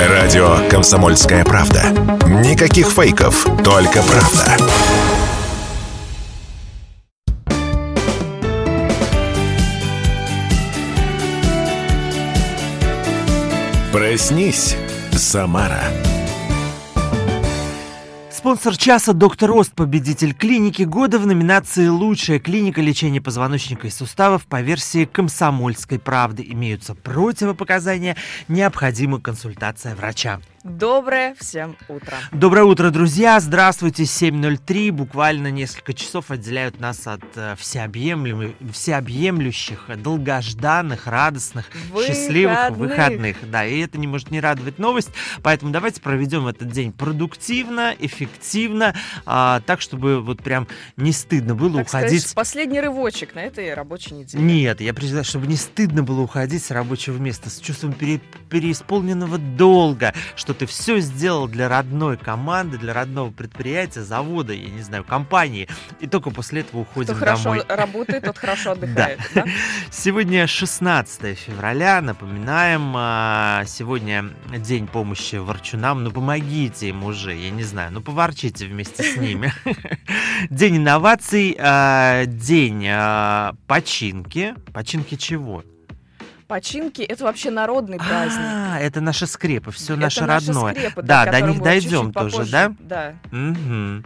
Радио «Комсомольская правда». Никаких фейков, только правда. Проснись, Самара. Спонсор часа «Доктор Ост», победитель клиники года в номинации «Лучшая клиника лечения позвоночника и суставов» по версии «Комсомольской правды». Имеются противопоказания, необходима консультация врача. Доброе всем утро. Доброе утро, друзья. Здравствуйте. 7.03. Буквально несколько часов отделяют нас от э, всеобъемлющих, всеобъемлющих, долгожданных, радостных, выходных. счастливых выходных. Да, и это не может не радовать новость. Поэтому давайте проведем этот день продуктивно, эффективно, а, так, чтобы вот прям не стыдно было так уходить. Сказать, последний рывочек на этой рабочей неделе. Нет, я признаю, чтобы не стыдно было уходить с рабочего места с чувством пере, переисполненного долга, что ты все сделал для родной команды, для родного предприятия, завода, я не знаю, компании, и только после этого уходим Кто домой. хорошо работает, тот хорошо отдыхает. Да. Сегодня 16 февраля, напоминаем, а, сегодня день помощи ворчунам, ну помогите им уже, я не знаю, ну поворчите вместе с ними. День инноваций, а, день а, починки. Починки чего? Починки это вообще народный праздник. А, это наши скрепы, все это наше родное. Скрепы, да, до них дойдем тоже, попозже. да? Да. Угу.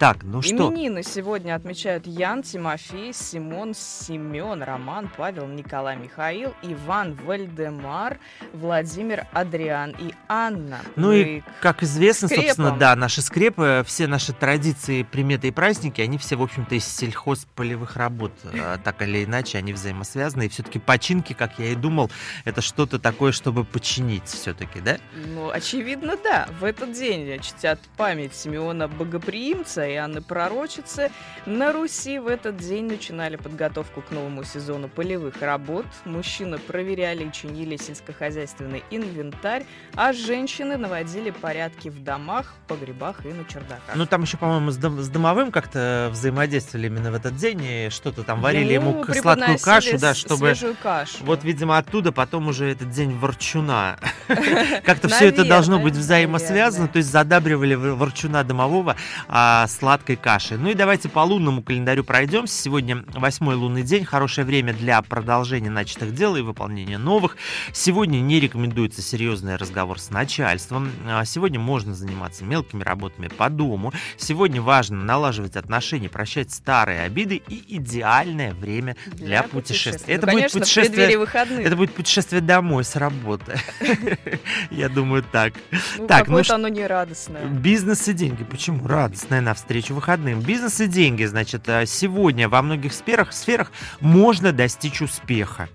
Так, ну что? Именины сегодня отмечают Ян, Тимофей, Симон, Семен, Роман, Павел, Николай, Михаил, Иван, Вальдемар, Владимир, Адриан и Анна. Ну и, как известно, скрепам. собственно, да, наши скрепы, все наши традиции, приметы и праздники, они все, в общем-то, из сельхозполевых работ. А, Так или иначе, они взаимосвязаны. И все-таки починки, как я и думал, это что-то такое, чтобы починить все-таки, да? Ну, очевидно, да. В этот день чтят память Симеона Богоприимца и Анны Пророчицы. На Руси в этот день начинали подготовку к новому сезону полевых работ. Мужчины проверяли и чинили сельскохозяйственный инвентарь, а женщины наводили порядки в домах, погребах и на чердаках. Ну, там еще, по-моему, с, дом- с домовым как-то взаимодействовали именно в этот день, и что-то там варили Ну, ему сладкую кашу, да, с- чтобы... кашу. Вот, видимо, оттуда потом уже этот день ворчуна. Как-то все это должно быть взаимосвязано, то есть задабривали ворчуна домового а, сладкой кашей. Ну и давайте по лунному календарю пройдемся. Сегодня восьмой лунный день, хорошее время для продолжения начатых дел и выполнения новых. Сегодня не рекомендуется серьезный разговор с начальством. А, Сегодня можно заниматься мелкими работами по дому. Сегодня важно налаживать отношения, прощать старые обиды и идеальное время для, путешествий. Ну, Это конечно, будет преддверии путешествие это будет путешествие домой с работы. Я думаю, так. Ну, так, ну оно не радостное. Бизнес и деньги. Почему? Радостная навстречу выходным. Бизнес и деньги. Значит, а, сегодня во многих сферах, сферах можно достичь успеха.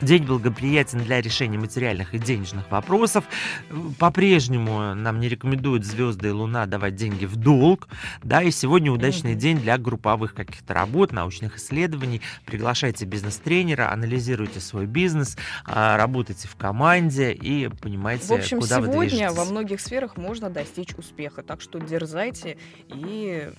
День благоприятен для решения материальных и денежных вопросов. По-прежнему нам не рекомендуют звезды и луна давать деньги в долг. Да, и сегодня удачный день для групповых каких-то работ, научных исследований. Приглашайте бизнес-тренера, анализируйте свой бизнес, а, работайте в команде и понимаете, В общем, куда вы сегодня движетесь. во многих сферах можно достичь успеха. Так что дерзайте и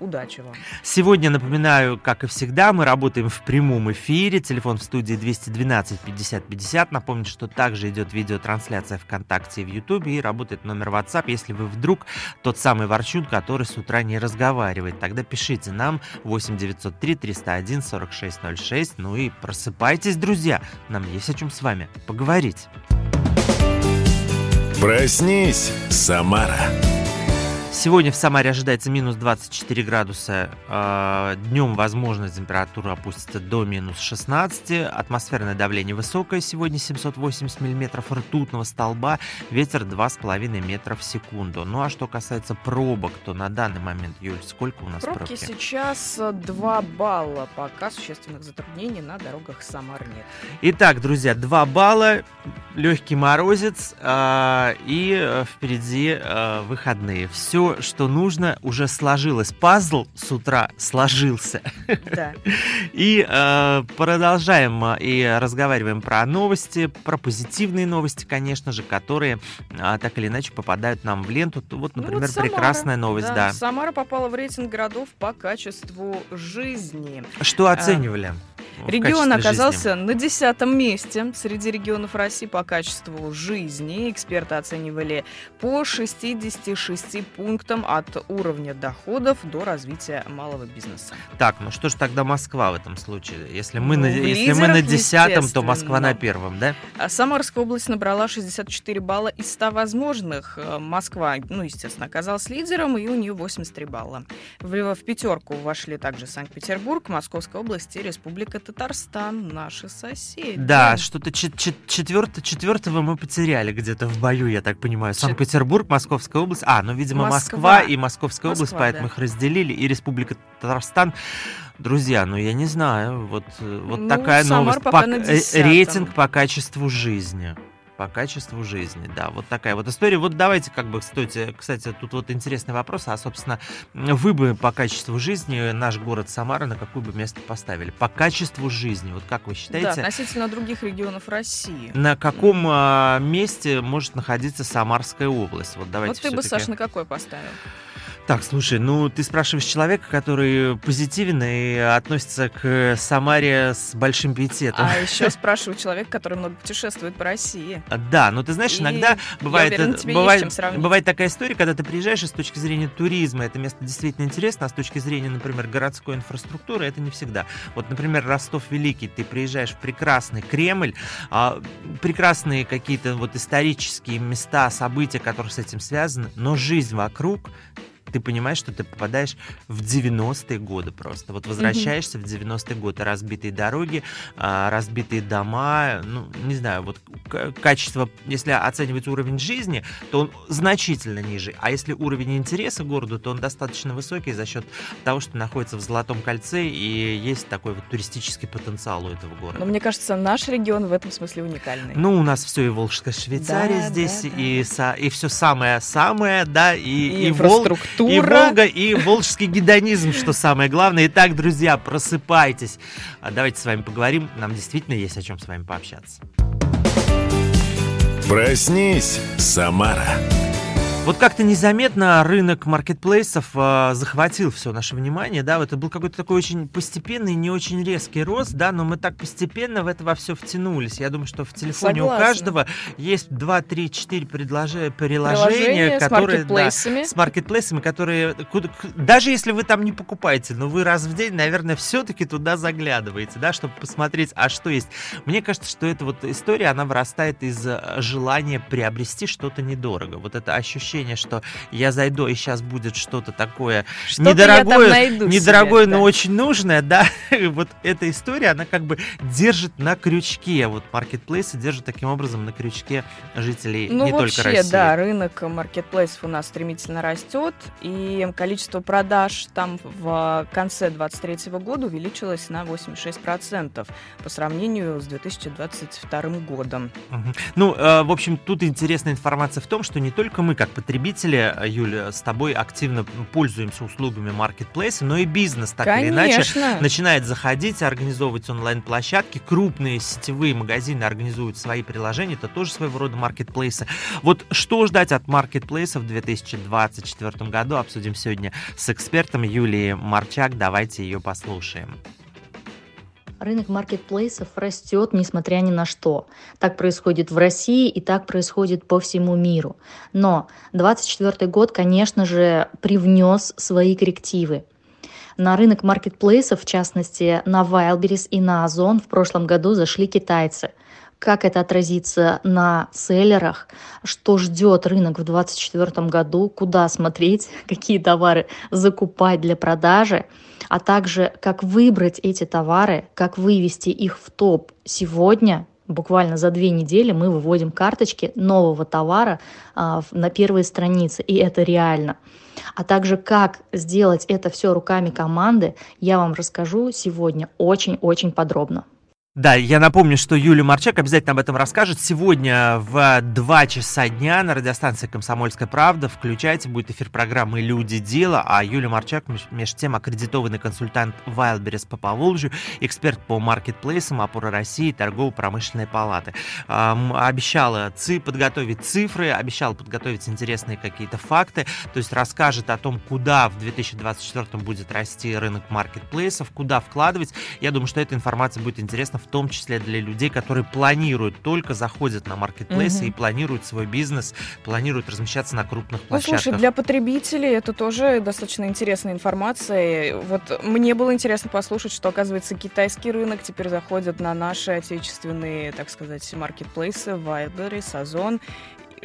удачи вам. Сегодня, напоминаю, как и всегда, мы работаем в прямом эфире. Телефон в студии 212 50 50. Напомню, что также идет видеотрансляция ВКонтакте и в Ютубе. И работает номер WhatsApp, если вы вдруг тот самый ворчун, который с утра не разговаривает. Тогда пишите нам 8 903 301 4606. Ну и просыпайтесь, друзья. Нам есть о чем с вами поговорить. Проснись, Самара. Сегодня в Самаре ожидается минус 24 градуса. Днем, возможно, температура опустится до минус 16. Атмосферное давление высокое. Сегодня 780 миллиметров ртутного столба. Ветер 2,5 метра в секунду. Ну а что касается пробок, то на данный момент, Юль, сколько у нас Пробки пробки? сейчас э, 2 балла. Пока существенных затруднений на дорогах Самары нет. Итак, друзья, 2 балла, легкий морозец а, и э, впереди э, выходные. Все, что нужно, уже сложилось. Пазл с утра сложился. Да. И э, продолжаем э, и разговариваем про новости, про позитивные новости, конечно же, которые а, так или иначе попадают нам в ленту. Вот, Ну вот например, Самара, прекрасная новость, да. Самара попала в рейтинг городов по качеству жизни. Что оценивали? в Регион оказался жизни? на десятом месте среди регионов России по качеству жизни. Эксперты оценивали по 66 пунктам от уровня доходов до развития малого бизнеса. Так, ну что ж тогда Москва в этом случае? Если мы, Ну, на, если мы на десятом, то Москва на первом, да? А Самарская область набрала 64 балла из 100 возможных. Э, Москва, ну, естественно, оказалась лидером, и у нее 83 балла. В, в пятерку вошли также Санкт-Петербург, Московская область и Республика Татарстан, наши соседи. Да, что-то чет- чет- четверто- четвертого мы потеряли где-то в бою, я так понимаю. Санкт-Петербург, Московская область. А, ну, видимо, Москва, Москва. и Московская область, Москва, поэтому да. их разделили, и Республика Татарстан. Друзья, ну я не знаю, вот, вот Ну, такая Самар новость. пока По- э, рейтинг по качеству жизни. По качеству жизни, да, вот такая вот история. Вот давайте, как бы, стойте, кстати, тут вот интересный вопрос, а, собственно, вы бы по качеству жизни наш город Самара на какое бы место поставили? По качеству жизни, вот как вы Да, считаете? относительно других регионов России. На каком а, месте может находиться Самарская область? Вот давайте вот ты бы, Саш, на какой поставил? Так, слушай, ну ты спрашиваешь человека, который позитивен и относится к Самаре с большим пиететом. А еще спрашиваю человека, который много путешествует по России. Да, но ты знаешь, иногда бывает, уверена, бывает, бывает такая история, когда ты приезжаешь, и с точки зрения туризма это место действительно интересно, а с точки зрения, например, городской инфраструктуры это не всегда. Вот, например, Ростов-Великий, ты приезжаешь в прекрасный Кремль, а, прекрасные какие-то вот исторические места, события, которые с этим связаны, но жизнь вокруг ты понимаешь, что ты попадаешь в 90-е годы просто. Вот возвращаешься в 90-е годы. Разбитые дороги, а, разбитые дома, ну, не знаю, вот качество, если оценивать уровень жизни, то он значительно ниже. А если уровень интереса к городу, то он достаточно высокий за счет того, что находится в Золотом кольце и есть такой вот туристический потенциал у этого города. Но мне кажется, наш регион в этом смысле уникальный. Ну, у нас все и Волжская Швейцария Да, здесь, да, да. и, и все самое-самое, да, и, И и, Вол- инфраструктура. и Волга, и волжский гедонизм, что самое главное. Итак, друзья, просыпайтесь. А Давайте с вами поговорим. Нам действительно есть о чем с вами пообщаться. Проснись, Самара. Вот как-то незаметно рынок маркетплейсов э, захватил все наше внимание, да, это был какой-то такой очень постепенный, не очень резкий рост, да, но мы так постепенно в это во все втянулись. Я думаю, что в телефоне у Согласна. каждого есть 2, 3, 4 предложения, Приложения приложения, с которые, да, маркетплейсами. с маркетплейсами, которые куда- даже если вы там не покупаете, но вы раз в день, наверное, все-таки туда заглядываете, да, чтобы посмотреть, а что есть. Мне кажется, что эта вот история, она вырастает из э, желания приобрести что-то недорого. Вот это ощущение, что я зайду и сейчас будет что-то такое там недорогое, недорогое, себе, но да. очень нужное, да. вот эта история, она как бы держит на крючке. Вот маркетплейсы держат таким образом на крючке жителей Ну, не вообще, только России. да, рынок маркетплейсов у нас стремительно растет, и количество продаж там в конце 2023 года увеличилось на 86% по сравнению с 2022 годом. Ну, э, в общем, тут интересная информация в том, что не только мы, как потребители, э, Юля, с тобой активно пользуемся услугами маркетплейса, но и бизнес так или иначе Конечно. начинает заходить, организовывать онлайн-площадки, крупные сетевые магазины организуют свои приложения, это тоже своего рода маркетплейсы. Вот что ждать от маркетплейсов в 2024 году, обсудим сегодня с экспертом Юлией Марчак, давайте ее послушаем. Рынок маркетплейсов растет, несмотря ни на что. Так происходит в России и так происходит по всему миру. Но 2024 год, конечно же, привнес свои коррективы. На рынок маркетплейсов, в частности на Wildberries и на Озон в прошлом году зашли китайцы. Как это отразится на селлерах, что ждет рынок в 2024 году, куда смотреть, какие товары закупать для продажи, а также как выбрать эти товары, как вывести их в топ сегодня. Буквально за две недели мы выводим карточки нового товара а, на первые страницы, и это реально. А также как сделать это все руками команды, я вам расскажу сегодня очень-очень подробно. Да, я напомню, что Юлия Марчак обязательно об этом расскажет. Сегодня в 2 часа дня на радиостанции «Комсомольская правда» включайте, будет эфир программы «Люди. Дело», а Юлия Марчак, между тем, аккредитованный консультант Wildberries по Поволжью, эксперт по маркетплейсам опора России, торгово-промышленной палаты. Обещала ЦИ подготовить цифры, обещала подготовить интересные какие-то факты, то есть расскажет о том, куда в 2024 будет расти рынок маркетплейсов, куда вкладывать. Я думаю, что эта информация будет интересна в том числе для людей, которые планируют, только заходят на маркетплейсы угу. и планируют свой бизнес, планируют размещаться на крупных площадках. Ну, слушай, для потребителей это тоже достаточно интересная информация. Вот мне было интересно послушать, что, оказывается, китайский рынок теперь заходит на наши отечественные, так сказать, маркетплейсы, Wildberries,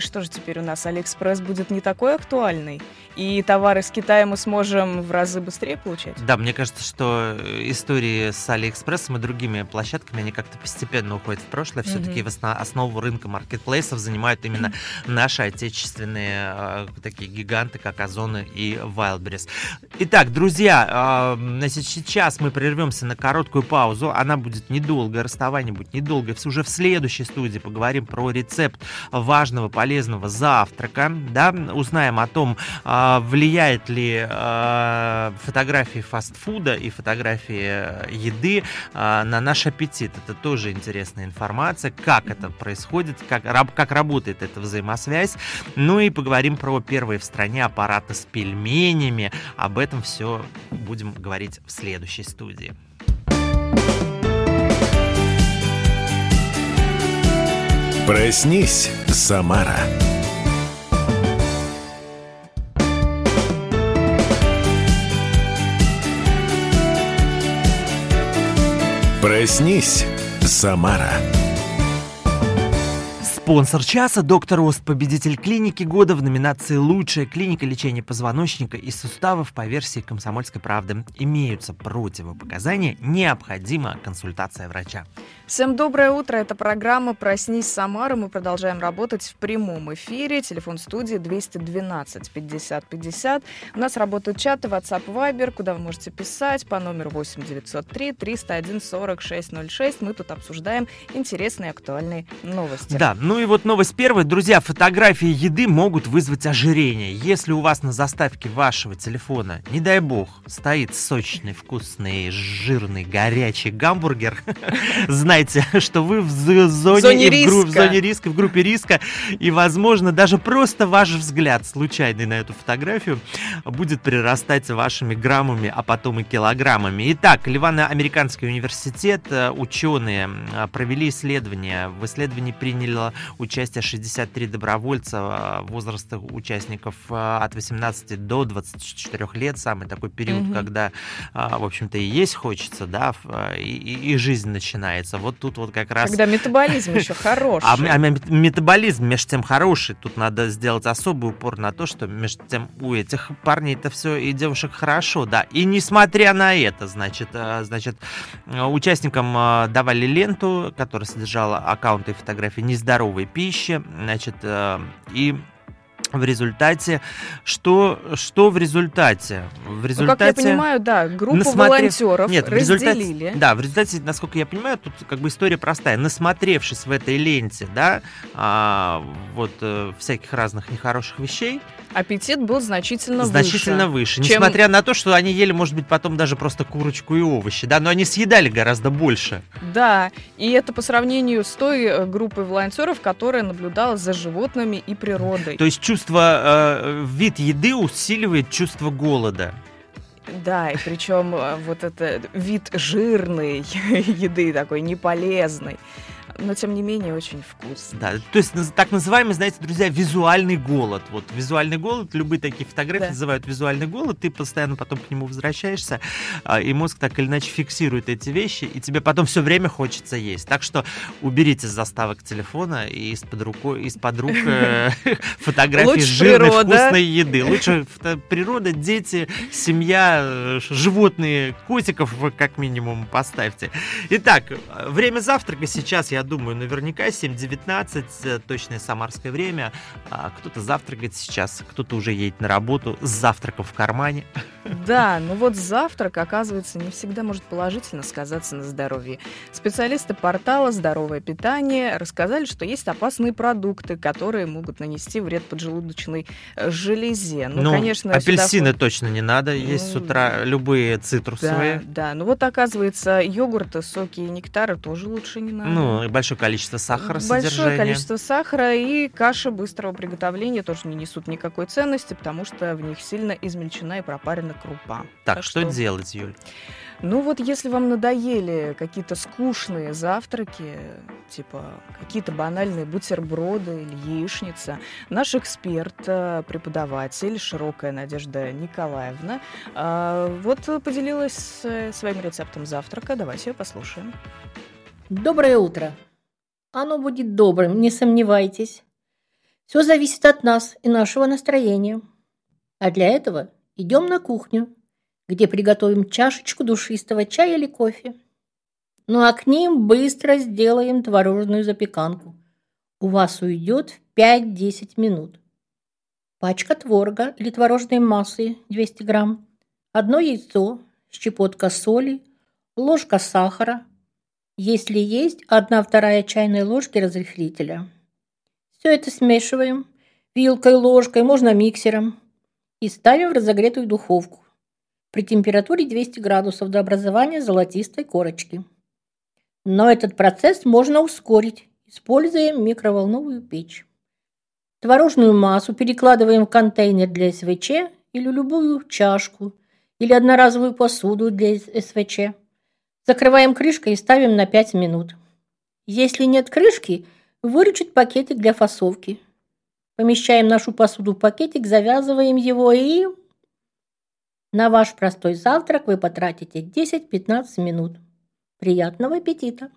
Озон что же теперь у нас Алиэкспресс будет не такой актуальный? И товары с Китая мы сможем в разы быстрее получать? Да, мне кажется, что истории с Алиэкспрессом и другими площадками, они как-то постепенно уходят в прошлое. Все-таки mm-hmm. основу рынка маркетплейсов занимают именно наши отечественные э, такие гиганты, как Озоны и Wildberries. Итак, друзья, э, значит, сейчас мы прервемся на короткую паузу. Она будет недолго, расставание будет недолго. Уже в следующей студии поговорим про рецепт важного полезного завтрака, да, узнаем о том, а, влияет ли а, фотографии фастфуда и фотографии еды а, на наш аппетит. Это тоже интересная информация, как это происходит, как, как работает эта взаимосвязь. Ну и поговорим про первые в стране аппараты с пельменями. Об этом все будем говорить в следующей студии. Проснись, Самара. Проснись, Самара. Спонсор часа – доктор Ост, победитель клиники года в номинации «Лучшая клиника лечения позвоночника и суставов» по версии «Комсомольской правды». Имеются противопоказания, необходима консультация врача. Всем доброе утро, это программа «Проснись, Самара». Мы продолжаем работать в прямом эфире. Телефон студии 212 50 50. У нас работают чаты WhatsApp, Viber, куда вы можете писать по номеру 8 903 301 46 06. Мы тут обсуждаем интересные актуальные новости. Да, ну и вот новость первая. Друзья, фотографии еды могут вызвать ожирение. Если у вас на заставке вашего телефона, не дай бог, стоит сочный, вкусный, жирный, горячий гамбургер, знайте, знаете, что вы в зоне, зоне, в, групп, в зоне риска, в группе риска, и, возможно, даже просто ваш взгляд случайный на эту фотографию будет прирастать вашими граммами, а потом и килограммами. Итак, Ливано-Американский университет, э, ученые э, провели исследование. В исследовании приняло участие 63 добровольца э, возраста участников от 18 до 24 лет, самый такой период, угу. когда, в общем-то, и есть хочется, да, и, и жизнь начинается. Вот вот тут вот как раз... Когда метаболизм еще хороший. А, а метаболизм, между тем, хороший. Тут надо сделать особый упор на то, что между тем у этих парней это все и девушек хорошо, да. И несмотря на это, значит, э, значит участникам э, давали ленту, которая содержала аккаунты и фотографии нездоровой пищи, значит, э, и в результате, что, что в результате? В результате... Ну, как я понимаю, да, группу насмотрев... волонтеров Нет, разделили. В результате, да, в результате, насколько я понимаю, тут как бы история простая. Насмотревшись в этой ленте, да, а, вот э, всяких разных нехороших вещей, аппетит был значительно, значительно выше. выше. Чем... Несмотря на то, что они ели, может быть, потом даже просто курочку и овощи, да, но они съедали гораздо больше. Да, и это по сравнению с той э, группой волонтеров, которая наблюдала за животными и природой. То есть чувство, э, вид еды усиливает чувство голода. Да, и причем э, вот это вид жирной еды такой неполезной но тем не менее очень вкусно. Да, то есть так называемый, знаете, друзья, визуальный голод. Вот визуальный голод, любые такие фотографии да. называют визуальный голод, ты постоянно потом к нему возвращаешься, а, и мозг так или иначе фиксирует эти вещи, и тебе потом все время хочется есть. Так что уберите с заставок телефона и из-под рукой, из-под рук э, фотографии жирной вкусной еды. Лучше природа, дети, семья, э, животные, котиков вы как минимум поставьте. Итак, время завтрака сейчас, я думаю, наверняка 7.19, э, точное самарское время. А кто-то завтракает сейчас, кто-то уже едет на работу с завтраком в кармане. Да, но вот завтрак, оказывается, не всегда может положительно сказаться на здоровье. Специалисты портала «Здоровое питание» рассказали, что есть опасные продукты, которые могут нанести вред поджелудочной э, железе. Ну, конечно, апельсины сюда... точно не надо есть с Ну, утра, любые цитрусовые. Да, да, ну вот оказывается, йогурты, соки и нектары тоже лучше не надо. Ну, большое количество сахара Большое содержания. количество сахара и каши быстрого приготовления тоже не несут никакой ценности, потому что в них сильно измельчена и пропарена крупа. Так, что делать, Юль? Ну вот если вам надоели какие-то скучные завтраки, типа какие-то банальные бутерброды или яичница, наш эксперт, э, преподаватель, широкая Надежда Николаевна, э, вот поделилась э, своим рецептом завтрака. Давайте ее послушаем. Доброе утро. Оно будет добрым, не сомневайтесь. Все зависит от нас и нашего настроения. А для этого идем на кухню, где приготовим чашечку душистого чая или кофе. Ну а к ним быстро сделаем творожную запеканку. У вас уйдет в 5-10 минут. Пачка творога или творожной массы 200 грамм, одно яйцо, щепотка соли, ложка сахара, если есть одна вторая чайной ложки разрыхлителя. Все это смешиваем вилкой, ложкой, можно миксером и ставим в разогретую духовку при температуре 200 градусов до образования золотистой корочки. Но этот процесс можно ускорить, используя микроволновую печь. Творожную массу перекладываем в контейнер для СВЧ или любую чашку или одноразовую посуду для СВЧ. Закрываем крышкой и ставим на 5 минут. Если нет крышки, выручить пакетик для фасовки. Помещаем нашу посуду в пакетик, завязываем его и... На ваш простой завтрак вы потратите 10-15 минут. Приятного аппетита!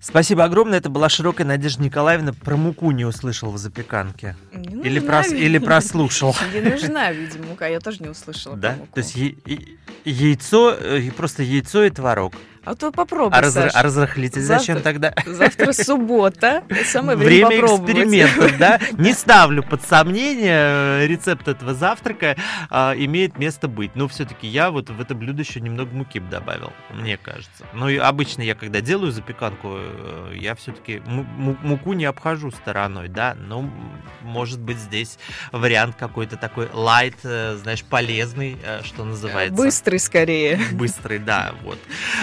Спасибо огромное. Это была широкая Надежда Николаевна. Про муку не услышал в запеканке. Не Или, нужна, прос- или прослушал. Не нужна, видимо, мука. Я тоже не услышала. Да? про муку. То есть е- яйцо, э, просто яйцо и творог. А то попробуй, А, разр- а разрыхлитель зачем тогда? Завтра суббота. Самое время, Время экспериментов, да? Не ставлю под сомнение, э, рецепт этого завтрака а, имеет место быть. Но все-таки я вот в это блюдо еще немного муки бы добавил, мне кажется. Ну и обычно я, когда делаю запеканку, э, я все-таки муку не обхожу стороной, да? Ну, может быть, здесь вариант какой-то такой лайт, э, знаешь, полезный, что называется. Быстрый скорее. Быстрый, да, вот.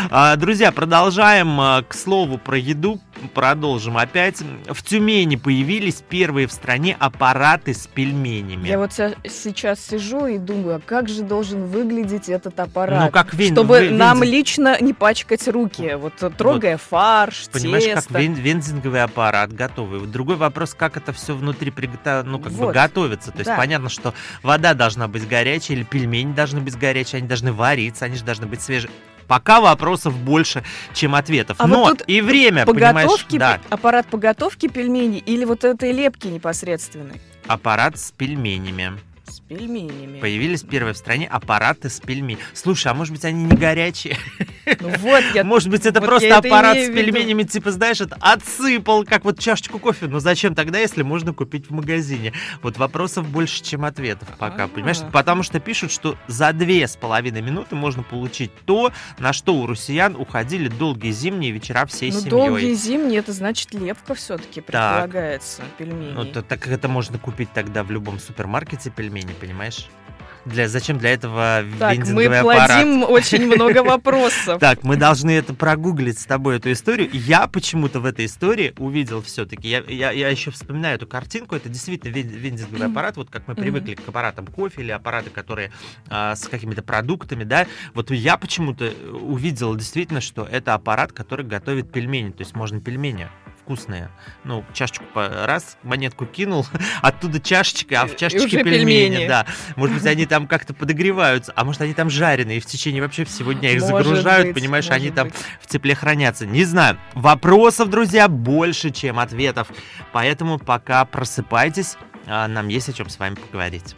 А, Друзья, продолжаем. а, К слову про еду, продолжим опять. В Тюмени появились первые в стране аппараты с пельменями. Я вот сейчас сижу и думаю, а как же должен выглядеть этот аппарат? Ну, как вен- чтобы вен- нам лично не пачкать руки, вот э, трогая фарш, Понимаешь, как тесто. вен- вензинговый аппарат готовый. Вот Другой вопрос, как это все внутри приготов... ну, как бы Вот. готовится. То есть Да. понятно, что вода должна быть горячая, или пельмени должны быть горячие, они должны вариться, они же должны быть свежие. Пока вопросов больше, чем ответов. А вот Но тут и время, понимаешь, да, аппарат поготовки пельменей или вот этой лепки непосредственной? аппарат с пельменями. Пельменями. Появились первые в стране аппараты с пельменями. Слушай, а может быть они не горячие? Ну вот, я... Может быть это вот просто я это аппарат с пельменями, типа, знаешь, это отсыпал, как вот чашечку кофе. Но зачем тогда, если можно купить в магазине? Вот вопросов больше, чем ответов пока, Ага. понимаешь? Потому что пишут, что за две с половиной минуты можно получить то, на что у россиян уходили долгие зимние вечера всей Ну, семьей. долгие зимние, это значит лепка все-таки предполагается, пельмени. Ну, то, так это можно купить тогда в любом супермаркете пельмени, понимаешь? Для, зачем для этого так, мы вендинговый аппарат? плодим очень много вопросов. Так, мы должны это прогуглить с тобой, эту историю. Я почему-то в этой истории увидел все-таки. Я, я, я еще вспоминаю эту картинку. Это действительно вен- вендинговый аппарат. Вот как мы привыкли к аппаратам кофе или аппараты, которые а, с какими-то продуктами, да. Вот я почему-то увидел действительно, что это аппарат, который готовит пельмени. То есть можно пельмени вкусные. Ну, чашечку по- раз, монетку кинул, оттуда чашечка, а в чашечке пельмени, пельмени. да. Может быть, они там как-то подогреваются, а может, они там жареные, и в течение вообще всего дня их Может загружают, быть, понимаешь, может они там быть. в тепле хранятся. Не знаю. Вопросов, друзья, больше, чем ответов. Поэтому пока просыпайтесь, а, нам есть о чем с вами поговорить.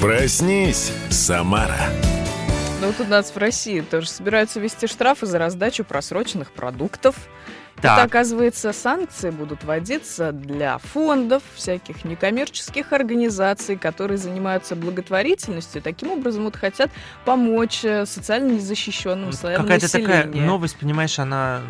Проснись, Самара. Ну, вот у нас в России тоже собираются вести штрафы за раздачу просроченных продуктов. Это, оказывается, санкции будут вводиться для фондов, всяких некоммерческих организаций, которые занимаются благотворительностью. Таким образом, вот хотят помочь э, социально незащищенным слоям Какая-то населения. такая новость, понимаешь, она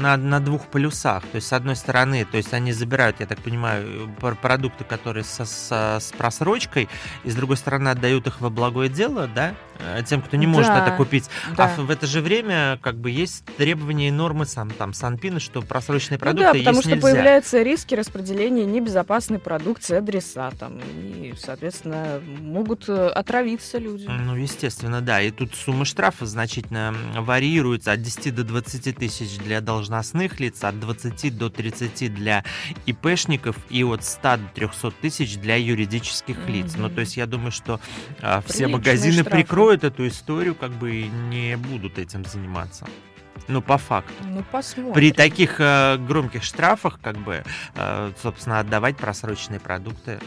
на, на двух полюсах. То есть, с одной стороны, то есть они забирают, я так понимаю, пр- продукты, которые со, со- с просрочкой, и с другой стороны отдают их во благое дело, да, э, тем, кто не может Да, это купить. Да. А в, это же время как бы есть требования и нормы сам там Санпина, что просроченные Ну да, продукты потому что нельзя. появляются риски распределения небезопасной продукции адресатам. И, соответственно, могут э, отравиться люди. Ну, естественно, да. И тут суммы штрафа значительно варьируются от 10 до 20 тысяч для должностных лиц, от 20 до 30 для ИПшников и от 100 до 300 тысяч для юридических лиц. Ну, то есть я думаю, что а, все Приличные магазины штрафы. прикроют эту историю, как бы и не будут этим заниматься. Ну, по факту. Ну, посмотрим. При таких э, громких штрафах, как бы, э, собственно, отдавать просроченные продукты.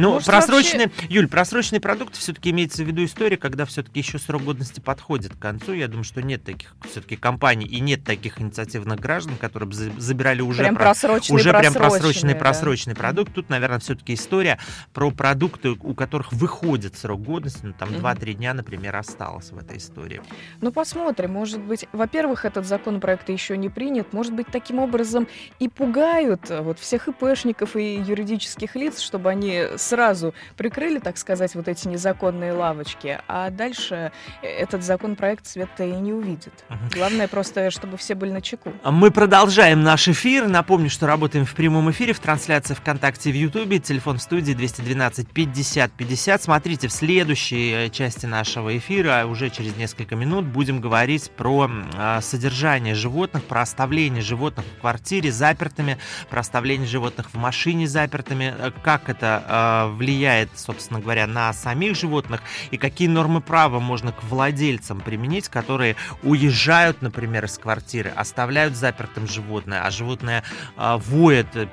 Ну, Может, просроченные, Юль, просроченные продукты все-таки имеется в виду история, когда все-таки еще срок годности подходит к концу. Я думаю, что нет таких все-таки компаний и нет таких инициативных граждан, которые бы за- забирали уже прям про- просроченный, уже прям просроченный, просроченный, да. просроченный продукт. Тут, наверное, все-таки история про продукты, у которых выходит срок годности, ну, там Мгм. 2-3 дня, например, осталось в этой истории. Ну, посмотрим. Может быть, во-первых, этот законопроект еще не принят. Может быть, таким образом и пугают э, вот всех ИПшников и юридических лиц, чтобы они сразу прикрыли, так сказать, вот эти незаконные лавочки, а дальше этот законопроект света и не увидит. Главное просто, чтобы все были на чеку. Мы продолжаем наш эфир. Напомню, что работаем в прямом эфире, в трансляции ВКонтакте в Ютубе. Телефон в студии 212 50 50. Смотрите, в следующей э, части нашего эфира, уже через несколько минут, будем говорить про а, содержание животных, про оставление животных в квартире запертыми, про оставление животных в машине запертыми, э, как это влияет, собственно говоря, на самих животных и какие нормы права можно к владельцам применить, которые уезжают, например, из квартиры, оставляют запертым животное, а животное а, воет, э,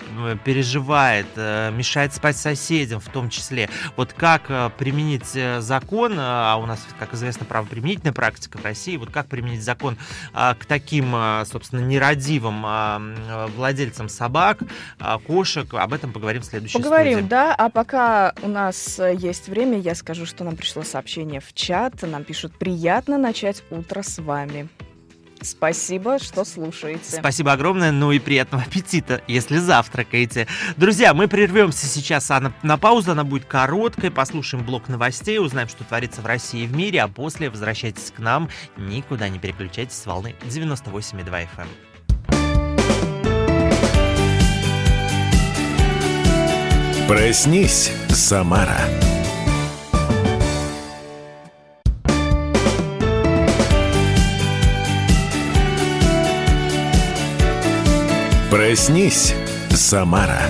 переживает, э, мешает спать соседям в том числе. Вот как э, применить закон, а у нас, как известно, правоприменительная практика в России, вот как применить закон а, к таким, собственно, нерадивым владельцам собак, а, кошек, об этом поговорим в следующей Поговорим, студии. да. А пока у нас э, есть время, я скажу, что нам пришло сообщение в чат. Нам пишут, приятно начать утро с вами. Спасибо, что слушаете. Спасибо огромное, ну и приятного аппетита, если завтракаете. Друзья, мы прервемся сейчас а на, на паузу, она будет короткой, послушаем блок новостей, узнаем, что творится в России и в мире, а после возвращайтесь к нам, никуда не переключайтесь с волны 98,2 FM. Проснись, Самара. Проснись, Самара.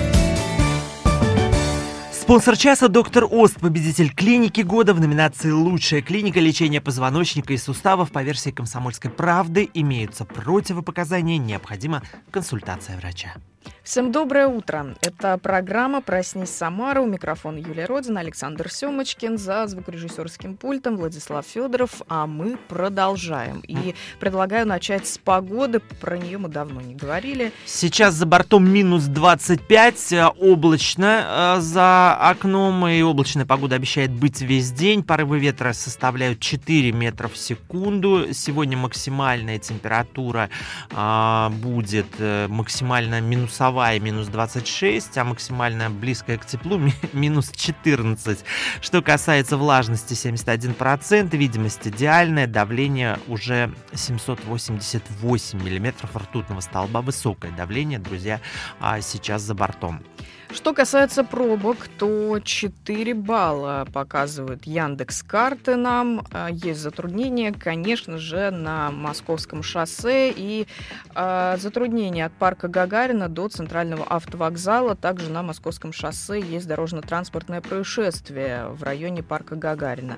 Спонсор часа доктор Ост, победитель клиники года в номинации «Лучшая клиника лечения позвоночника и суставов» по версии «Комсомольской правды» имеются противопоказания, необходима консультация врача. Всем доброе утро. Это программа «Проснись, Самара». У микрофона Юлия Родина, Александр Семочкин, за звукорежиссерским пультом Владислав Федоров. А мы продолжаем. И предлагаю начать с погоды. Про нее мы давно не говорили. Сейчас за бортом минус 25, э, облачно э, за окном, и облачная погода обещает быть весь день. Порывы ветра составляют 4 метра в секунду. Сегодня максимальная температура а, будет э, максимально минусовая, минус 26, а максимально близкая к теплу ми- минус 14. Что касается влажности 71%, видимость идеальная, давление уже 788 миллиметров ртутного столба, высокое давление, друзья, а сейчас за бортом. Что касается пробок, то 4 балла показывают Яндекс карты нам. А, Есть затруднения, конечно же, на Московском шоссе и а, затруднения от парка Гагарина до центрального автовокзала. Также на Московском шоссе есть дорожно-транспортное происшествие в районе парка Гагарина.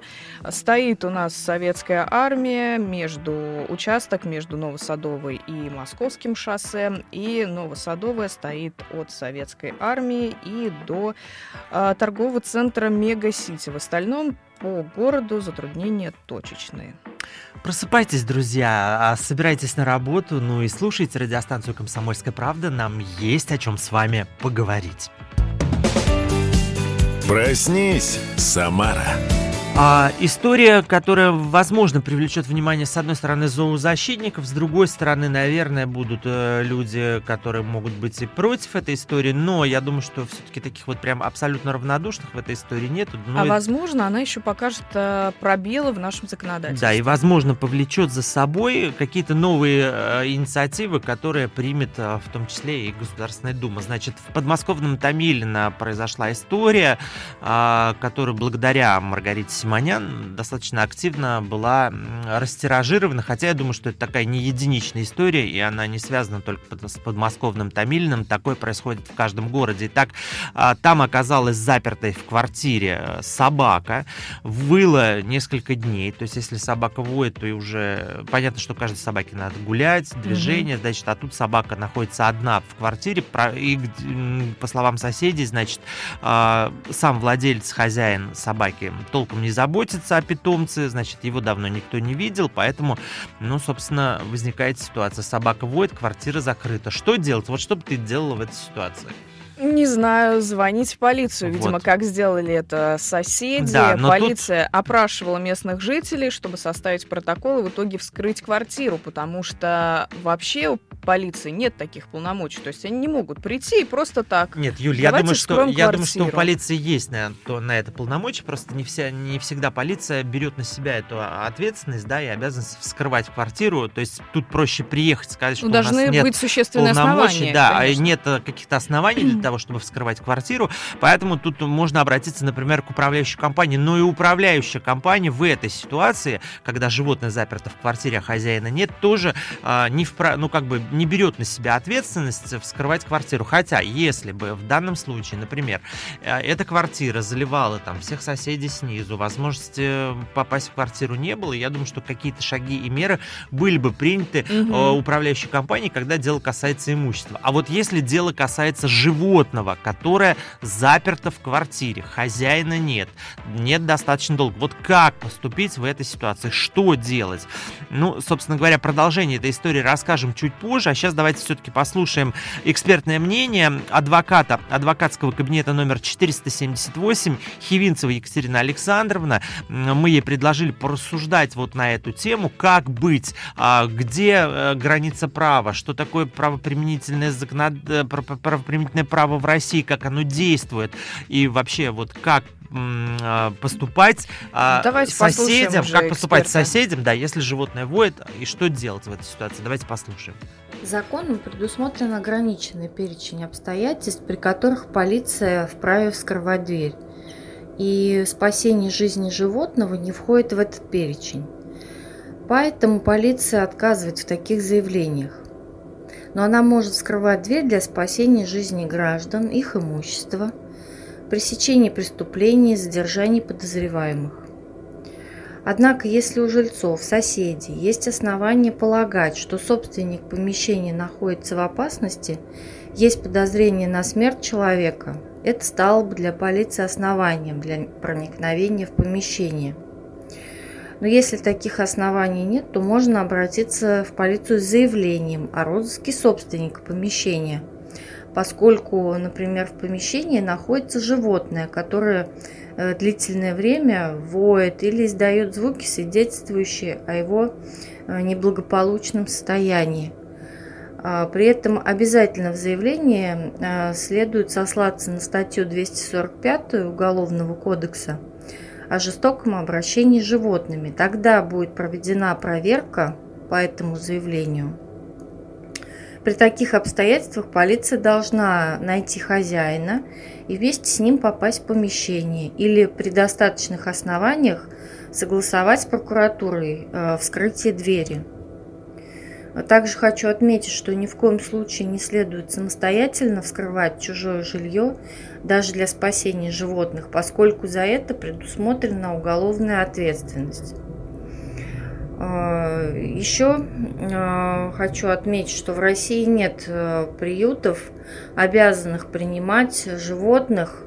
Стоит у нас советская армия между участок между Новосадовой и Московским шоссе, и Новосадовая стоит от советской армии здании и до э, торгового центра Мега-Сити. В остальном по городу затруднения точечные. Просыпайтесь, друзья, а, собирайтесь на работу, ну и слушайте радиостанцию «Комсомольская правда». Нам есть о чем с вами поговорить. Проснись, Самара. А, история, которая, возможно, привлечет внимание, с одной стороны, зоозащитников, с другой стороны, наверное, будут э, люди, которые могут быть и против этой истории, но я думаю, что все-таки таких вот прям абсолютно равнодушных в этой истории нет. а, возможно, она еще покажет э, пробелы в нашем законодательстве. Да, и, возможно, повлечет за собой какие-то новые э, инициативы, которые примет э, в том числе и Государственная Дума. Значит, в подмосковном Томилино произошла история, э, которую благодаря Маргарите Симонян достаточно активно была растиражирована, хотя я думаю, что это такая не единичная история, и она не связана только с подмосковным Томилиным, такое происходит в каждом городе. Итак, а, там оказалась запертой в квартире э, собака, выла несколько дней, то есть если собака воет, то и уже понятно, что каждой собаке надо гулять, движение, mm-hmm. значит, а тут собака находится одна в квартире, и по словам соседей, значит, а, сам владелец, хозяин собаки толком не заботится о питомце, значит, его давно никто не видел, поэтому, ну, собственно, возникает ситуация. Собака воет, квартира закрыта. Что делать? Вот что бы ты делала в этой ситуации? Не знаю, звонить в полицию. Видимо, вот. как сделали это соседи. Да, Полиция тут... опрашивала местных жителей, чтобы составить протокол и в итоге вскрыть квартиру, потому что вообще полиции нет таких полномочий. То есть они не могут прийти и просто так. Нет, Юль, я думаю, что, я думаю, что у полиции есть на, то, на это полномочия, просто не, вся, не всегда полиция берет на себя эту ответственность, да, и обязанность вскрывать квартиру. То есть тут проще приехать, сказать, что ну, у нас нет быть существенные полномочий, да, а конечно. нет каких-то оснований для того, чтобы вскрывать квартиру. Поэтому тут можно обратиться, например, к управляющей компании. Но и управляющая компания в этой ситуации, когда животное заперто в квартире, а хозяина нет, тоже а, не вправ... ну, как бы не берет на себя ответственность вскрывать квартиру. Хотя, если бы в данном случае, например, э, эта квартира заливала там всех соседей снизу, возможности попасть в квартиру не было, я думаю, что какие-то шаги и меры были бы приняты угу. управляющей компанией, когда дело касается имущества. А вот если дело касается животного, которое заперто в квартире, хозяина нет, нет достаточно долго, вот как поступить в этой ситуации, что делать? Ну, собственно говоря, продолжение этой истории расскажем чуть позже, позже. А сейчас давайте все-таки послушаем экспертное мнение адвоката адвокатского кабинета номер 478 Хивинцева Екатерина Александровна. Мы ей предложили порассуждать вот на эту тему, как быть, а, где э, граница права, что такое правоприменительное, законод... Э, правоприменительное право в России, как оно действует, и вообще вот как поступать а, Давайте соседям, как поступать эксперта. соседям, да, если животное воет, и что делать в этой ситуации. Давайте послушаем. Законом предусмотрен ограниченный перечень обстоятельств, при которых полиция вправе вскрывать дверь. И спасение жизни животного не входит в этот перечень. Поэтому полиция отказывает в таких заявлениях. Но она может вскрывать дверь для спасения жизни граждан, их имущества, пресечения преступлений, задержания подозреваемых. Однако, если у жильцов, соседей есть основания полагать, что собственник помещения находится в опасности, есть подозрение на смерть человека, это стало бы для полиции основанием для проникновения в помещение. Но если таких оснований нет, то можно обратиться в полицию с заявлением о розыске собственника помещения, поскольку, например, в помещении находится животное, которое Э, длительное время воет или издает звуки, свидетельствующие о его э, неблагополучном состоянии. А, при этом обязательно в заявлении э, следует сослаться на статью 245 Уголовного кодекса о жестоком обращении с животными. Тогда будет проведена проверка по этому заявлению. При таких обстоятельствах полиция должна найти хозяина и вместе с ним попасть в помещение или при достаточных основаниях согласовать с прокуратурой э, вскрытие двери. Также хочу отметить, что ни в коем случае не следует самостоятельно вскрывать чужое жилье, даже для спасения животных, поскольку за это предусмотрена уголовная ответственность. Еще хочу отметить, что в России нет приютов, обязанных принимать животных,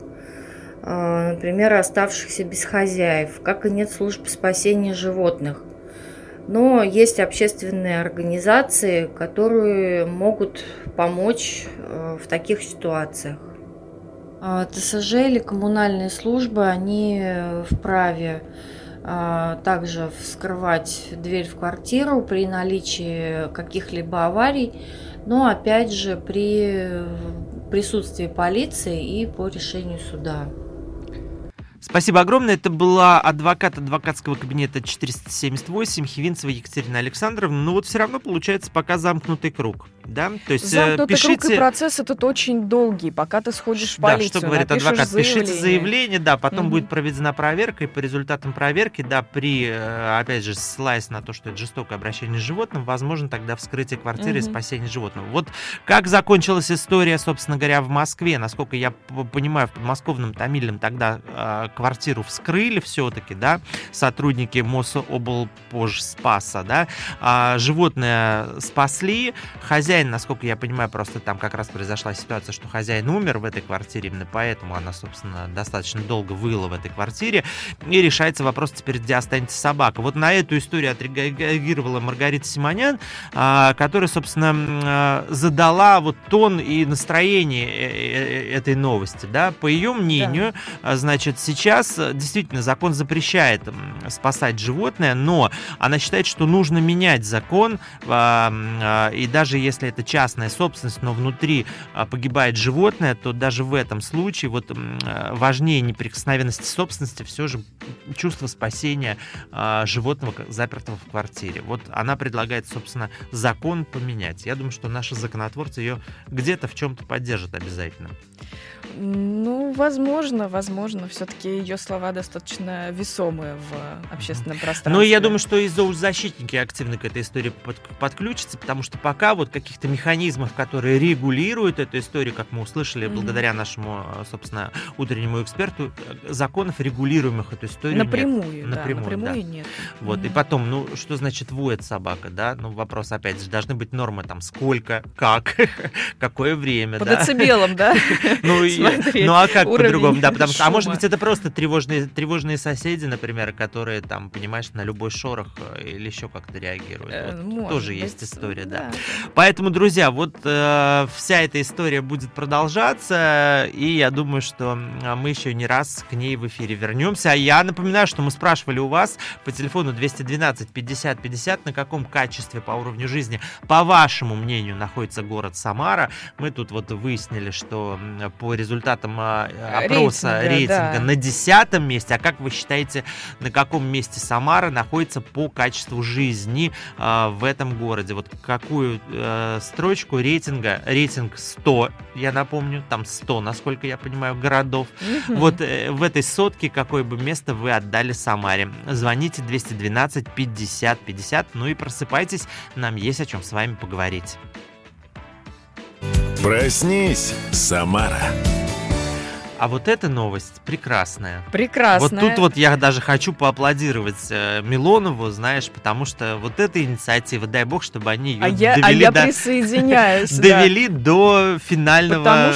например, оставшихся без хозяев, как и нет служб спасения животных. Но есть общественные организации, которые могут помочь в таких ситуациях. А, ТСЖ или коммунальные службы, они вправе также вскрывать дверь в квартиру при наличии каких-либо аварий, но опять же при присутствии полиции и по решению суда. Спасибо огромное. Это была адвокат адвокатского кабинета 478 Хивинцева Екатерина Александровна. Но вот все равно получается пока замкнутый круг. Да? То есть э, Замкнутый пишите... круг и процесс этот очень долгий, пока ты сходишь в полицию, Да, что говорит адвокат, заявление. пишите заявление, да, потом угу. будет проведена проверка, и по результатам проверки, да, при, э, опять же, ссылаясь на то, что это жестокое обращение с животным, возможно тогда вскрытие квартиры угу. и спасение животного. Вот как закончилась история, собственно говоря, в Москве, насколько я понимаю, в подмосковном Томильном тогда э, квартиру вскрыли все-таки, да, сотрудники Мособлпожспаса, да, а животное спасли, хозяин насколько я понимаю, просто там как раз произошла ситуация, что хозяин умер в этой квартире, именно поэтому она, собственно, достаточно долго выла в этой квартире, и решается вопрос теперь, где останется собака. Вот на эту историю отреагировала Маргарита Симонян, а, которая, собственно, а, задала вот тон и настроение э, э, э, этой новости, да, по ее мнению, да. значит, сейчас действительно закон запрещает спасать животное, но она считает, что нужно менять закон, и даже если это частная собственность, но внутри а, погибает животное, то даже в этом случае вот а, важнее неприкосновенности собственности все же чувство спасения а, животного, запертого в квартире. Вот она предлагает, собственно, закон поменять. Я думаю, что наши законотворцы ее где-то в чем-то поддержат обязательно. Ну, возможно, возможно. Все-таки ее слова достаточно весомые в общественном пространстве. Ну, я думаю, что и зоозащитники активно к этой истории под, подключатся, потому что пока вот каких-то механизмов, которые регулируют эту историю, как мы услышали, mm-hmm. благодаря нашему, собственно, утреннему эксперту, законов, регулируемых эту историю напрямую, нет. Да, напрямую, напрямую да. нет. Вот, mm-hmm. и потом, ну, что значит воет собака, да? Ну, вопрос, опять же, должны быть нормы там, сколько, как, какое время, По да? децибелам, да? Ну, ну а как по-другому, да, потому что, а может быть это просто тревожные, тревожные соседи, например, которые там, понимаешь, на любой шорох э, или еще как-то реагируют. Э, вот, тоже быть, есть история, да. да. Поэтому, друзья, вот э, вся эта история будет продолжаться, и я думаю, что мы еще не раз к ней в эфире вернемся. А я напоминаю, что мы спрашивали у вас по телефону 212 50 50, на каком качестве по уровню жизни, по вашему мнению, находится город Самара. Мы тут вот выяснили, что по результатам а, опроса рейтинга, рейтинга да. на десятом месте. А как вы считаете, на каком месте Самара находится по качеству жизни а, в этом городе? Вот какую а, строчку рейтинга, рейтинг 100, я напомню, там 100, насколько я понимаю, городов. Вот э, в этой сотке какое бы место вы отдали Самаре? Звоните 212 50 50, ну и просыпайтесь, нам есть о чем с вами поговорить. Проснись, Самара. А вот эта новость прекрасная. Прекрасная. Вот тут вот я даже хочу поаплодировать э, Милонову, знаешь, потому что вот эта инициатива, дай бог, чтобы они ее а я, довели, а я до, присоединяюсь, довели до финального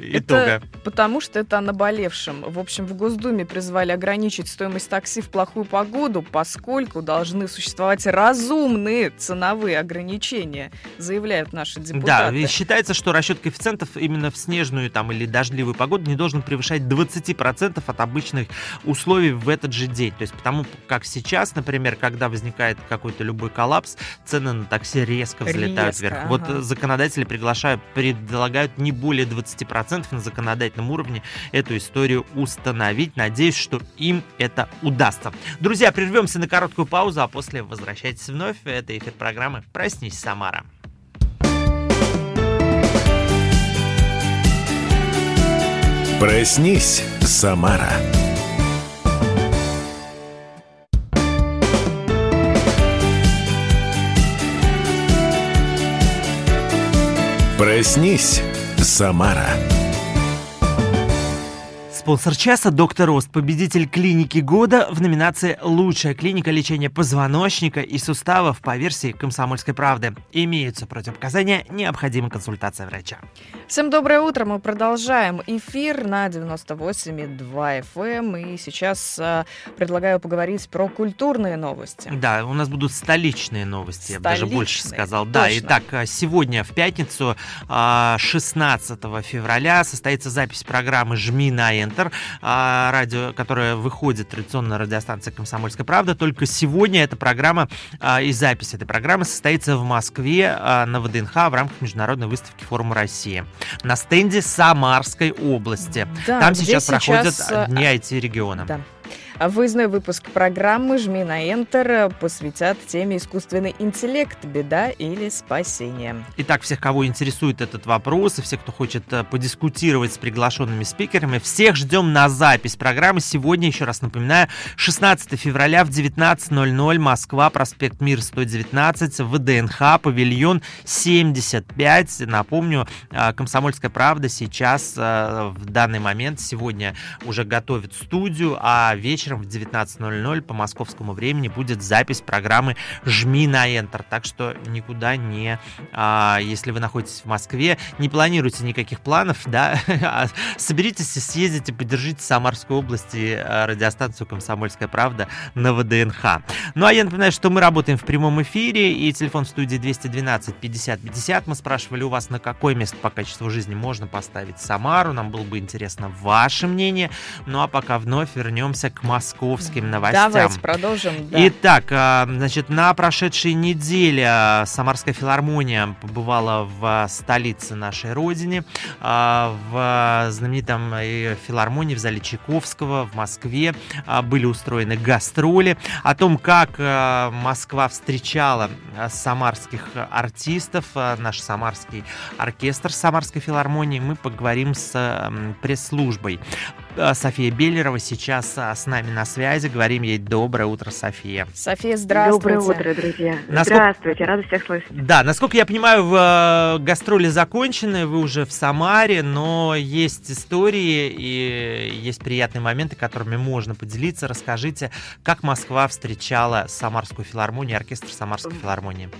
итога. Потому что это о наболевшем. В общем, в Госдуме призвали ограничить стоимость такси в плохую погоду, поскольку должны существовать разумные ценовые ограничения, заявляют наши депутаты. Да, считается, что расчет коэффициентов именно в снежную там или дождливую погоду не должен превышать 20% от обычных условий в этот же день. То есть потому как сейчас, например, когда возникает какой-то любой коллапс, цены на такси резко взлетают резко, вверх. Ага. Вот законодатели приглашают, предлагают не более 20% на законодательном уровне эту историю установить. Надеюсь, что им это удастся. Друзья, прервемся на короткую паузу, а после возвращайтесь вновь. Это эфир программы «Проснись, Самара». Проснись, Самара. Проснись, Самара Спонсор часа – доктор Рост, победитель клиники года в номинации «Лучшая клиника лечения позвоночника и суставов» по версии «Комсомольской правды». Имеются противопоказания, необходима консультация врача. Всем доброе утро, мы продолжаем эфир на 98,2 FM. И сейчас э, предлагаю поговорить про культурные новости. Да, у нас будут столичные новости, я бы даже больше Столичные, сказал. Да, точно. итак, э, сегодня в пятницу, а, 16 февраля, состоится запись программы «Жми на Enter», а, радио, которая выходит традиционно на радиостанции «Комсомольская правда». Только сегодня эта программа а, и запись этой программы состоится в Москве а, на ВДНХ в рамках международной выставки Форума России на стенде Самарской области. Да, Там сейчас, проходят э, дни IT-региона. Да. А Выездной выпуск программы «Жми на Enter» посвятят теме «Искусственный интеллект. Беда или спасение». Итак, всех, кого интересует этот вопрос, и всех, кто хочет э, подискутировать с приглашенными спикерами, всех ждем на запись программы. Сегодня, еще раз напоминаю, 16 февраля в 19.00 Москва, проспект Мир 119, ВДНХ, павильон 75. Напомню, э, «Комсомольская правда» сейчас э, в данный момент, сегодня уже готовит студию, а вечером в 19.00 по московскому времени будет запись программы «Жми на Enter». Так что никуда не а, если вы находитесь в Москве, не планируете никаких планов, да, а соберитесь и съездите, поддержите в Самарской области а, радиостанцию «Комсомольская правда» на ВДНХ. Ну, а я напоминаю, что мы работаем в прямом эфире, и телефон в студии 212 50 50. Мы спрашивали у вас, на какое место по качеству жизни можно поставить Самару. Нам было бы интересно ваше мнение. Ну, а пока вновь вернемся к московским новостям. Давайте продолжим. да. Итак, а, значит, на прошедшей неделе а, Самарская филармония побывала в а, столице нашей родины, в знаменитом филармонии в зале Чайковского в Москве были устроены гастроли. О том, как Москва встречала самарских артистов, наш самарский оркестр Самарской филармонии, мы поговорим с пресс-службой. А, София Беллерова сейчас а, с нами на связи. Говорим ей доброе утро, София. София, здравствуйте. Доброе утро, друзья. Насколько- Здравствуйте, рада всех слышать. Да, насколько я понимаю, в, э, гастроли закончены, вы уже в Самаре, но есть истории и есть приятные моменты, которыми можно поделиться. Расскажите, как Москва встречала Самарскую филармонию, оркестр Самарской филармонии.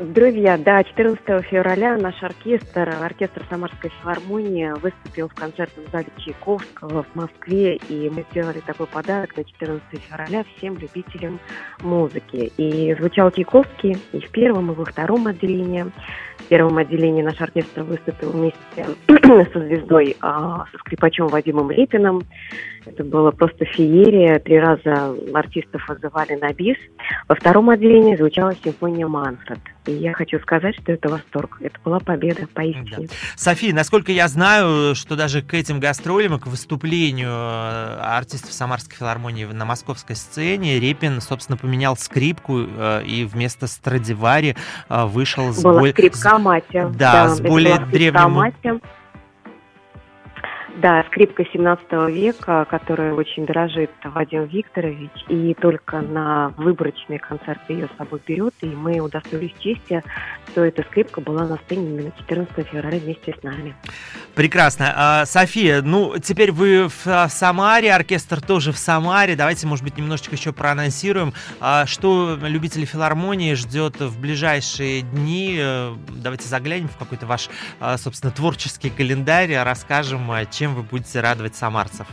Друзья, да, 14 февраля наш оркестр, оркестр Самарской филармонии выступил в концертном зале Чайковского в Москве, и мы сделали такой подарок на 14 февраля всем любителям музыки. И звучал Чайковский и в первом, и во втором отделении. В первом отделении наш оркестр выступил вместе со звездой, а, со скрипачом Вадимом Лепиным. Это было просто феерия. Три раза артистов вызывали на бис. Во втором отделении звучала симфония Манфред. И я хочу сказать, что это восторг. Это была победа, поистине. София, насколько я знаю, что даже к этим гастролям, к выступлению э, артистов Самарской филармонии на московской сцене Репин, собственно, поменял скрипку э, и вместо Страдивари э, вышел с Была скрипка Матя. Да, с это более древним-. Да, скрипка 17 века, которой очень дорожит Вадим Викторович, и только на выборочные концерты ее с собой берет, и мы удостоились чести, что эта скрипка была на сцене именно 14 февраля вместе с нами. Прекрасно. А, София, ну, теперь вы в а, Самаре, оркестр тоже в Самаре. Давайте, может быть, немножечко еще проанонсируем, а, что любители филармонии ждет в ближайшие дни. Э, Давайте заглянем в какой-то ваш, собственно, творческий календарь, расскажем, а, чем вы будете радовать самарцев.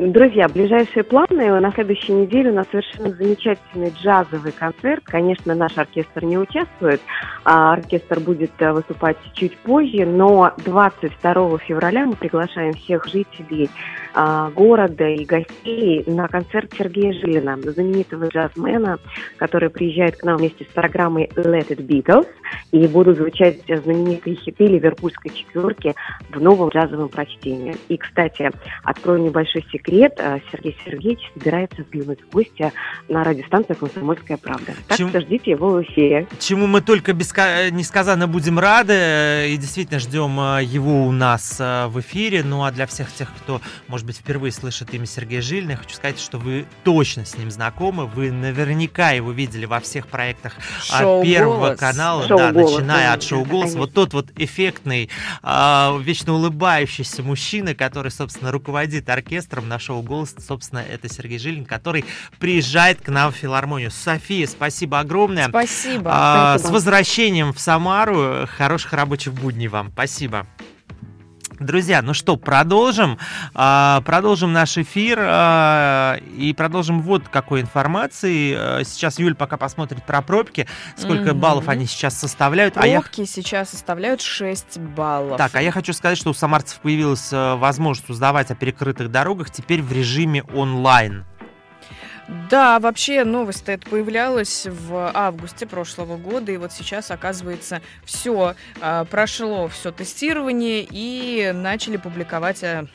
Друзья, ближайшие планы. На следующей неделе у нас совершенно замечательный джазовый концерт. Конечно, наш оркестр не участвует, а оркестр будет э, выступать чуть позже, но 22 февраля мы приглашаем всех жителей а, города и гостей на концерт Сергея Жилина, знаменитого джазмена, который приезжает к нам вместе с программой Let It Beatles, и будут звучать знаменитые хиты ливерпульской четверки в новом джазовом прочтении. И, кстати, открою небольшой секрет, секрет, а, Сергей Сергеевич собирается взглянуть в гости на радиостанцию «Комсомольская правда». Так Чем- что ждите его в эфире. Чему мы только беска- несказанно будем рады э, и действительно ждем э, его у нас э, в эфире. Ну а для всех тех, кто, может быть, впервые слышит имя Сергея Жильна, хочу сказать, что вы точно с ним знакомы, вы наверняка его видели во всех проектах от Шоу Первого «Голос». канала, Шоу да, «Голос», начиная да, от шоу «Голос». Вот тот вот эффектный, а, вечно улыбающийся мужчина, который, собственно, руководит оркестром на шоу «Голос», собственно, это Сергей Жилин, который приезжает к нам в филармонию. София, спасибо огромное. Спасибо. А, Спасибо. С возвращением в Самару. Хороших рабочих будней вам. Спасибо. Друзья, ну что, продолжим. А, Продолжим наш эфир а, и продолжим вот какой информации. А, Сейчас Юль пока посмотрит про пробки, сколько Мгм. баллов они сейчас составляют. А я Пробки сейчас составляют 6 баллов. так, а я хочу сказать, что у самарцев появилась э, возможность узнавать о перекрытых дорогах теперь в режиме онлайн. Да, вообще новость это появлялась в августе прошлого года, и вот сейчас, оказывается, все прошло, все тестирование, и начали публиковать а,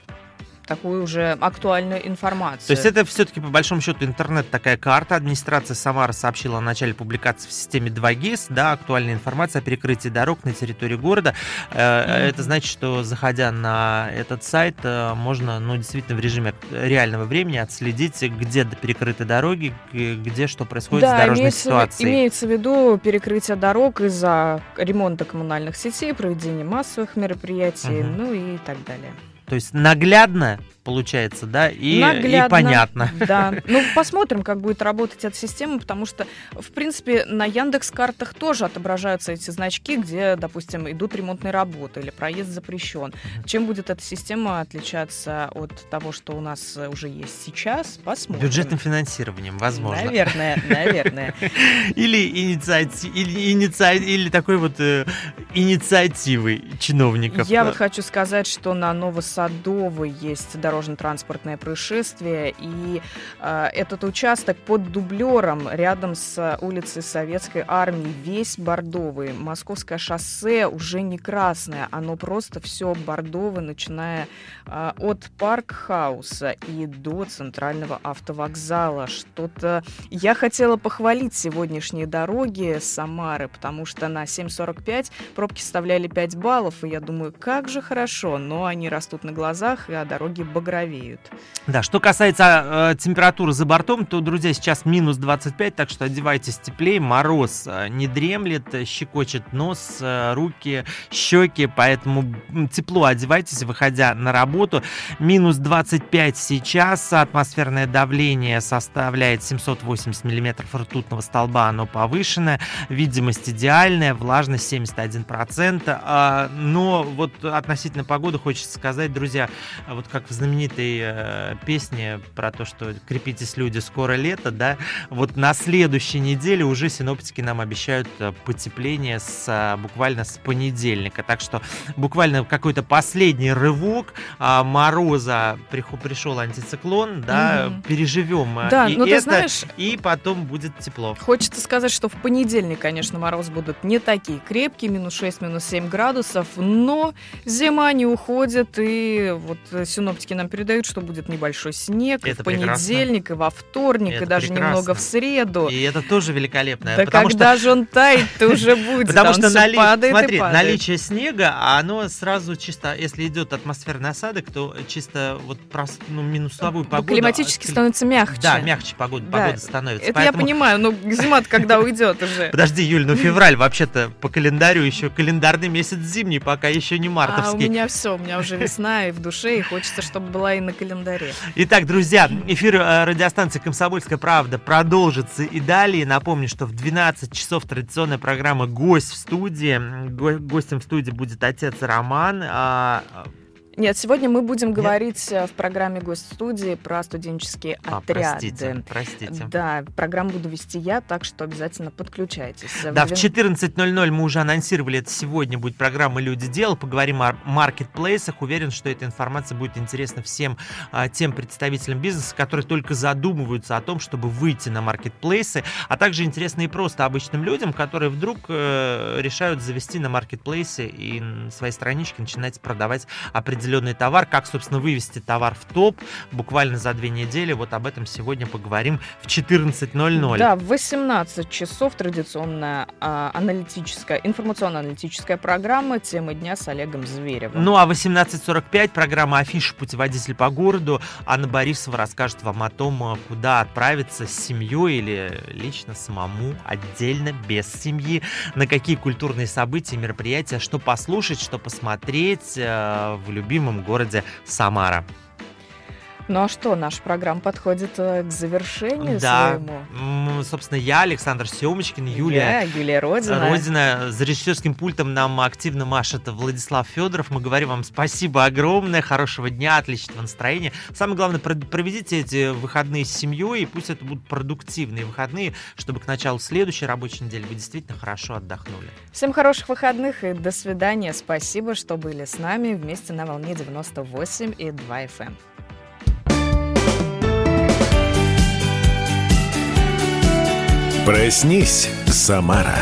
такую уже актуальную информацию. То есть это все-таки по большому счету интернет такая карта. Администрация Самары сообщила о начале публикации в системе 2GIS, да, актуальная информация о перекрытии дорог на территории города. Мгм. Это значит, что заходя на этот сайт, э, можно, ну, действительно в режиме реального времени отследить, где перекрыты дороги, где что происходит с да, дорожной имеется, ситуацией. имеется в виду перекрытие дорог из-за ремонта коммунальных сетей, проведения массовых мероприятий, Мгм. ну и так далее. То есть наглядно получается, да, и, и Наглядно. понятно. Да. Ну, посмотрим, как будет работать эта система, потому что, в принципе, на Яндекс картах тоже отображаются эти значки, где, допустим, идут ремонтные работы или проезд запрещен. Чем будет эта система отличаться от того, что у нас уже есть сейчас, посмотрим. Бюджетным финансированием, возможно. Наверное, наверное. Или, инициати... или, инициа- или такой вот э, инициативой чиновников. Я вот хочу сказать, что на Новосадовой есть дорожно-транспортное происшествие, и э, этот участок под дублером рядом с улицей Советской Армии весь бордовый. Московское шоссе уже не красное, оно просто все бордовое, начиная э, от Паркхауса и до центрального автовокзала. Что-то я хотела похвалить сегодняшние дороги Самары, потому что на 7.45 пробки составляли 5 баллов, и я думаю, как же хорошо, но они растут на глазах, а дороги багровеют. Да, что касается э, температуры за бортом, то, друзья, сейчас минус 25, так что одевайтесь теплее, мороз э, не дремлет, э, щекочет нос, э, руки, щеки, поэтому тепло одевайтесь, выходя на работу. Минус 25 сейчас, атмосферное давление составляет 780 миллиметров ртутного столба, оно повышенное, видимость идеальная, влажность 71%, а, но вот относительно погоды хочется сказать, друзья, вот как в знаменитой э, песне про то, что крепитесь, люди, скоро лето, да, вот на следующей неделе уже синоптики нам обещают э, потепление с, а, буквально с понедельника. Так что буквально какой-то последний рывок а, мороза пришел антициклон, да, Мгм. переживем а, Да, и ты это, знаешь, и потом будет тепло. Хочется сказать, что в понедельник, конечно, мороз будут не такие крепкие, минус 6, минус 7 градусов, но зима не уходит, и вот э, синоптики нам передают, что будет небольшой снег Это в понедельник, и во вторник, Это и даже прекрасно. немного в среду. И это тоже великолепно. Да потому что когда же он тает, то уже будет, Потому что нали- падает и смотри, падает. наличие снега, а оно сразу чисто, если идет атмосферный осадок, то чисто вот прос- ну, минусовую погоду. Климатически а, становится мягче. Да, мягче погода, Да, погода становится. Это Поэтому- я понимаю, но зима когда уйдет уже? Подожди, Юль, ну февраль вообще-то по календарю еще календарный месяц зимний, пока еще не А у мартовский. меня все, у меня уже весна и в душе, и хочется, чтобы была и на календаре. Итак, друзья, эфир э, радиостанции «Комсомольская правда» продолжится и далее. Напомню, что в 12 часов традиционная программа «Гость в студии». Го- Гостем в студии будет отец Роман. Нет, сегодня мы будем говорить э, в программе «Гость студии» про студенческие а, отряды. простите, простите. Да, программу буду вести я, так что обязательно подключайтесь. Да, в Вен- 14.00 мы уже анонсировали это сегодня будет программа «Люди дел». Поговорим о маркетплейсах. Уверен, что эта информация будет интересна всем а, тем представителям бизнеса, которые только задумываются о том, чтобы выйти на маркетплейсы, а также интересно и просто обычным людям, которые вдруг э, решают завести на маркетплейсе и свои странички начинать продавать определенные определенный товар, как, собственно, вывести товар в топ буквально за две недели. Вот об этом сегодня поговорим в 14.00. Да, в 18 часов традиционная а, аналитическая, информационно-аналитическая программа «Темы дня» с Олегом Зверевым. Ну а в 18.45 программа «Афиша. Путеводитель по городу». Анна Борисова расскажет вам о том, куда отправиться с семьей или лично самому, отдельно, без семьи, на какие культурные события, мероприятия, что послушать, что посмотреть э, в любимом городе Самара. Ну а что, наша программа подходит э, к завершению Да, своему. Собственно, я, Александр Семочкин, Юлия Я, Юлия Родина. Родина. За режиссерским пультом нам активно машет Владислав Федоров. Мы говорим вам спасибо огромное, хорошего дня, отличного настроения. Самое главное, про- проведите эти выходные с семьей, и пусть это будут продуктивные выходные, чтобы к началу следующей рабочей недели вы действительно хорошо отдохнули. Всем хороших выходных и до свидания. Спасибо, что были с нами вместе на волне 98 и 2 FM. Проснись, Самара.